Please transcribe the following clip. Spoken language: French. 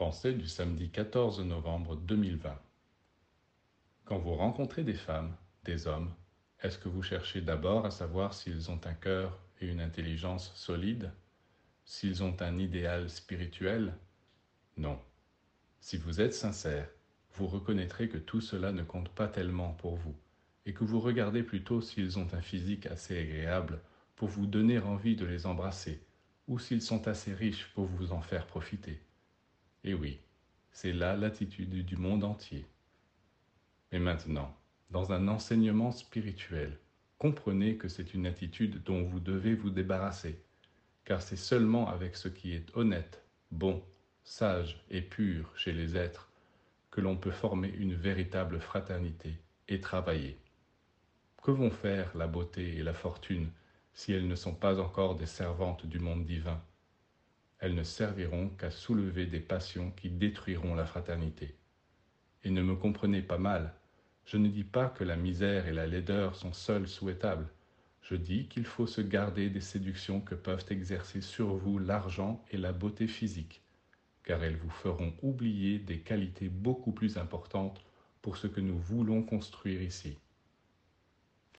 Pensée du samedi 14 novembre 2020. Quand vous rencontrez des femmes, des hommes, est-ce que vous cherchez d'abord à savoir s'ils ont un cœur et une intelligence solides S'ils ont un idéal spirituel? Non. Si vous êtes sincère, vous reconnaîtrez que tout cela ne compte pas tellement pour vous, et que vous regardez plutôt s'ils ont un physique assez agréable pour vous donner envie de les embrasser, ou s'ils sont assez riches pour vous en faire profiter. Et oui, c'est là l'attitude du monde entier. Mais maintenant, dans un enseignement spirituel, comprenez que c'est une attitude dont vous devez vous débarrasser, car c'est seulement avec ce qui est honnête, bon, sage et pur chez les êtres que l'on peut former une véritable fraternité et travailler. Que vont faire la beauté et la fortune si elles ne sont pas encore des servantes du monde divin? Elles ne serviront qu'à soulever des passions qui détruiront la fraternité. Et ne me comprenez pas mal, je ne dis pas que la misère et la laideur sont seules souhaitables, je dis qu'il faut se garder des séductions que peuvent exercer sur vous l'argent et la beauté physique, car elles vous feront oublier des qualités beaucoup plus importantes pour ce que nous voulons construire ici.